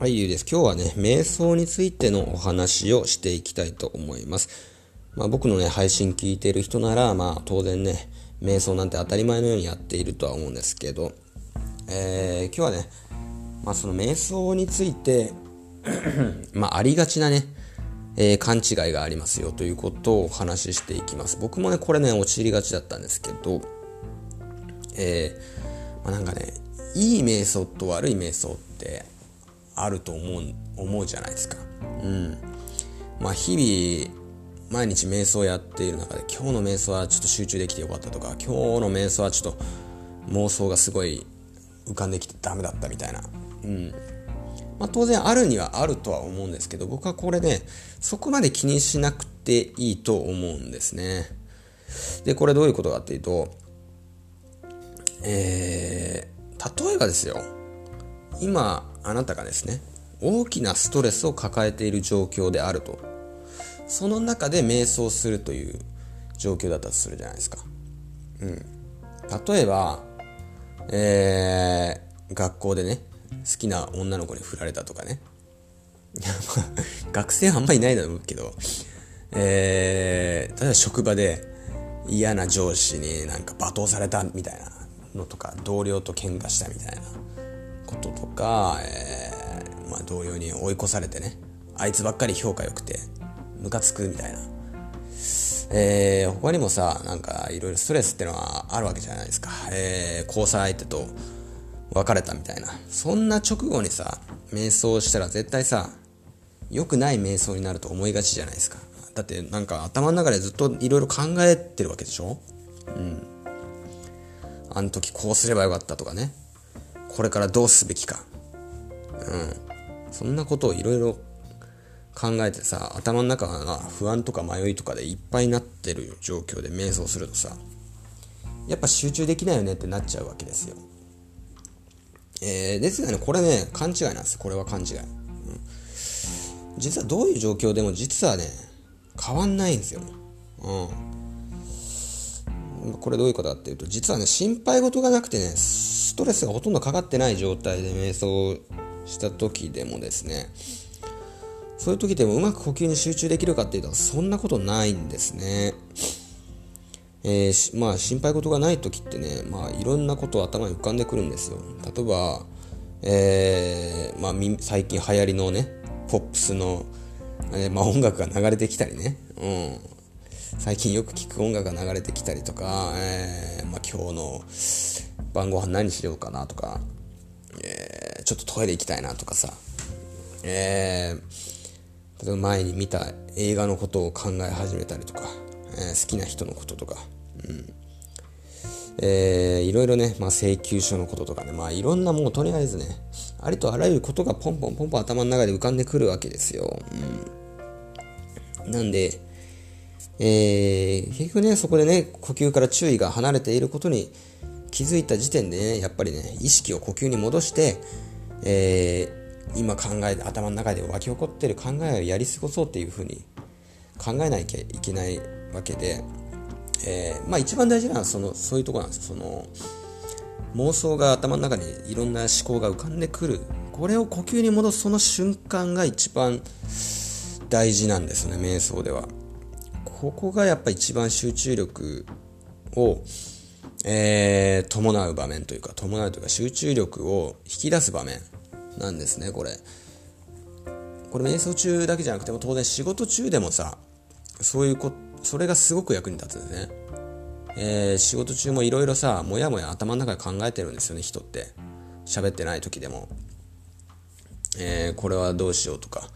はい、ゆうです。今日はね、瞑想についてのお話をしていきたいと思います。まあ、僕のね、配信聞いてる人なら、まあ、当然ね、瞑想なんて当たり前のようにやっているとは思うんですけど、えー、今日はね、まあ、その瞑想について まあ、ありがちなね、えー、勘違いがありますよということをお話ししていきます。僕もね、これね、陥りがちだったんですけど、えー、まあ、なんかね、いい瞑想と悪い瞑想ってあると思う思うじゃないですか。うん。まあ日々毎日瞑想やっている中で今日の瞑想はちょっと集中できてよかったとか今日の瞑想はちょっと妄想がすごい浮かんできてダメだったみたいな。うん。まあ当然あるにはあるとは思うんですけど僕はこれねそこまで気にしなくていいと思うんですね。で、これどういうことかっていうと、えー、例えばですよ。今あなたがですね大きなストレスを抱えている状況であると。その中で瞑想するという状況だったとするじゃないですか。うん。例えばえー、学校でね好きな女の子に振られたとかね。学生はあんまりいないだろうけどえー、例えば職場で嫌な上司になんか罵倒されたみたいなのとか同僚と喧嘩したみたいな。こととか、えー、まあ、同様に追い越されてねあいつばっかり評価良くてムカつくみたいな。えー、他にもさなんかいろいろストレスってのはあるわけじゃないですか、えー、交際相手と別れたみたいな。そんな直後にさ瞑想したら絶対さ良くない瞑想になると思いがちじゃないですか。だってなんか頭の中でずっといろいろ考えてるわけでしょ？うん。あの時こうすればよかったとかね。これからどうすべきか。うん。そんなことをいろいろ考えてさ、頭の中が不安とか迷いとかでいっぱいになってる状況で瞑想するとさ、やっぱ集中できないよねってなっちゃうわけですよ。えー、ですがね、これね、勘違いなんですよ。これは勘違い。うん、実はどういう状況でも実はね、変わんないんですよ。うん。これどういうことかっていうと、実はね、心配事がなくてね、ストレスがほとんどかかってない状態で瞑想した時でもですね、そういう時でもうまく呼吸に集中できるかっていうと、そんなことないんですね。えー、まあ心配事がない時ってね、まあいろんなこと頭に浮かんでくるんですよ。例えば、えー、まあ最近流行りのね、ポップスの、えー、まあ音楽が流れてきたりね、うん。最近よく聴く音楽が流れてきたりとか、えー、まあ、今日の晩ご飯何しようかなとか、えー、ちょっとトイレ行きたいなとかさ、えー、例えば前に見た映画のことを考え始めたりとか、えー、好きな人のこととか、うん。えー、いろいろね、まあ、請求書のこととかね、まあ、いろんなもうとりあえずね、ありとあらゆることがポンポンポンポン頭の中で浮かんでくるわけですよ。うん、なんで、えー、結局ね、そこでね、呼吸から注意が離れていることに気づいた時点でね、やっぱりね、意識を呼吸に戻して、えー、今考え、頭の中で湧き起こってる考えをやり過ごそうっていうふうに考えなきゃいけないわけで、えー、まあ一番大事なのはその、そういうとこなんですよ。その、妄想が頭の中にいろんな思考が浮かんでくる。これを呼吸に戻すその瞬間が一番大事なんですね、瞑想では。ここがやっぱ一番集中力を、えー、伴う場面というか、伴うというか集中力を引き出す場面なんですね、これ。これ瞑想中だけじゃなくても当然仕事中でもさ、そういうこ、それがすごく役に立つんですね。えー、仕事中もいろいろさ、もやもや頭の中で考えてるんですよね、人って。喋ってない時でも。えー、これはどうしようとか、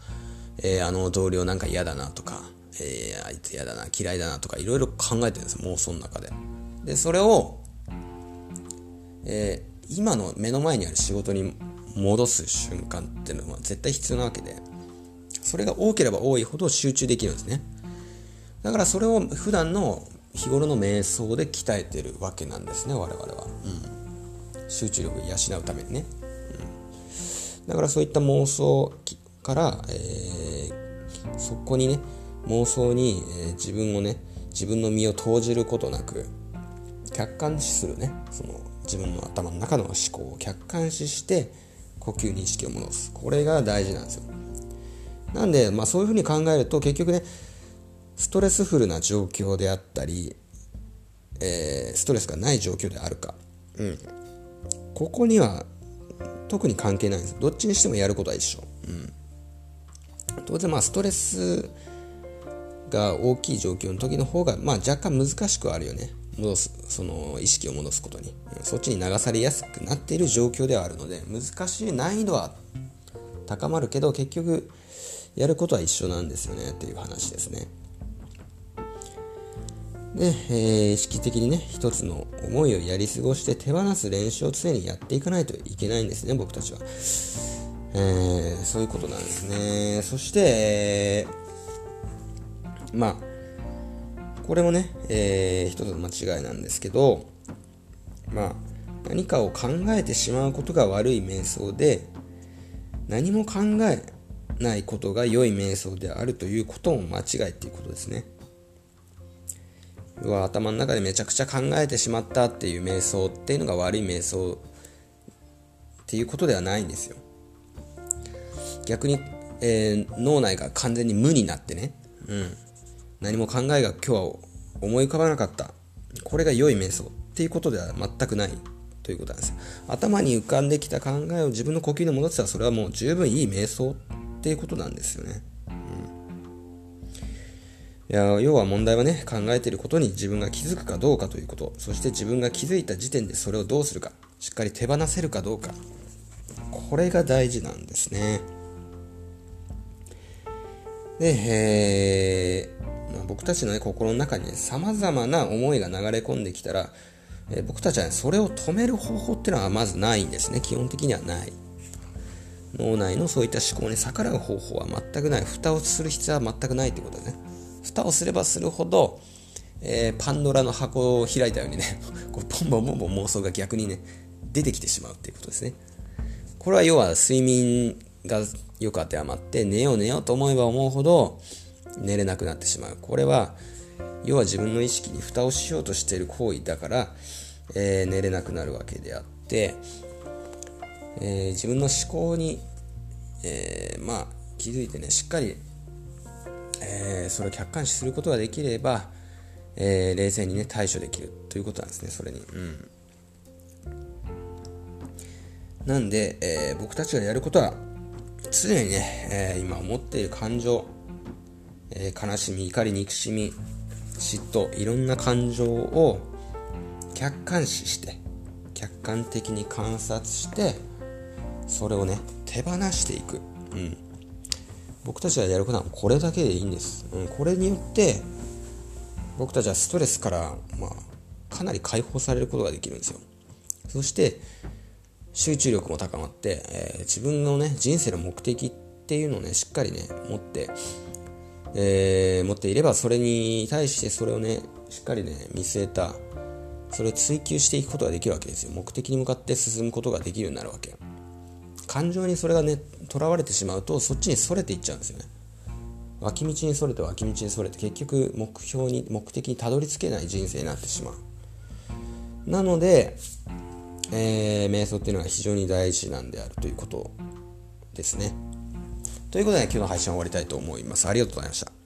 えー、あの同僚なんか嫌だなとか、えー、あいつ嫌だな、嫌いだなとかいろいろ考えてるんです、妄想の中で。で、それを、えー、今の目の前にある仕事に戻す瞬間っていうのは絶対必要なわけで、それが多ければ多いほど集中できるんですね。だからそれを普段の日頃の瞑想で鍛えてるわけなんですね、我々は。うん、集中力を養うためにね。うん、だからそういった妄想から、えー、そこにね、妄想に、えー、自分をね自分の身を投じることなく客観視するねその自分の頭の中の思考を客観視して呼吸に意識を戻す。これが大事なんですよ。なんで、まあ、そういうふうに考えると結局ねストレスフルな状況であったり、えー、ストレスがない状況であるか、うん、ここには特に関係ないんです。どっちにしてもやることは一緒、うん、当然まあストレスが大きい状況の時の方が、まあ、若干難しくはあるよね。戻すその意識を戻すことに、そっちに流されやすくなっている状況ではあるので難しい難易度は高まるけど結局やることは一緒なんですよねっていう話ですね。で、えー、意識的にね一つの思いをやり過ごして手放す練習を常にやっていかないといけないんですね僕たちは、えー、そういうことなんですね。そして、えー、まあこれもね、えー、一つの間違いなんですけど、まあ、何かを考えてしまうことが悪い瞑想で、何も考えないことが良い瞑想であるということも間違いっていうことですね。要は頭の中でめちゃくちゃ考えてしまったっていう瞑想っていうのが悪い瞑想っていうことではないんですよ。逆に、えー、脳内が完全に無になってね、うん、何も考えが今日は思い浮かばなかった。これが良い瞑想っていうことでは全くないということなんです。頭に浮かんできた考えを自分の呼吸に戻ってたらそれはもう十分いい瞑想っていうことなんですよね、うん、いや要は問題はね考えてることに自分が気づくかどうかということ。そして自分が気づいた時点でそれをどうするか。しっかり手放せるかどうか。これが大事なんですね。で、えーまあ、僕たちの、ね、心の中にね、様々な思いが流れ込んできたら、えー、僕たちは、ね、それを止める方法っていうのはまずないんですね。基本的にはない。脳内のそういった思考に逆らう方法は全くない。蓋をする必要は全くないってことですね。蓋をすればするほど、えー、パンドラの箱を開いたようにね、こうポンポンポンポン妄想が逆にね、出てきてしまうっていうことですね。これは要は睡眠がよく当てはまって、寝よう寝ようと思えば思うほど、寝れなくなってしまう。これは、要は自分の意識に蓋をしようとしている行為だから、えー、寝れなくなるわけであって、えー、自分の思考に、えー、まあ、気づいてね、しっかり、えそれを客観視することができれば、え冷静にね、対処できるということなんですね、それに。うん。なんで、え僕たちがやることは、常にね、え今思っている感情、えー、悲しみ、怒り、憎しみ、嫉妬、いろんな感情を客観視して、客観的に観察して、それをね、手放していく。うん。僕たちがやることはこれだけでいいんです。うん、これによって、僕たちはストレスから、まあ、かなり解放されることができるんですよ。そして、集中力も高まって、えー、自分のね、人生の目的っていうのをね、しっかりね、持って、えー、持っていればそれに対してそれをねしっかりね見据えたそれを追求していくことができるわけですよ。目的に向かって進むことができるようになるわけ。感情にそれがねとらわれてしまうとそっちにそれていっちゃうんですよね。脇道にそれて脇道にそれて結局目標に目的にたどり着けない人生になってしまう。なので、えー、瞑想っていうのは非常に大事なんであるということですね。ということで、今日の配信は終わりたいと思います。ありがとうございました。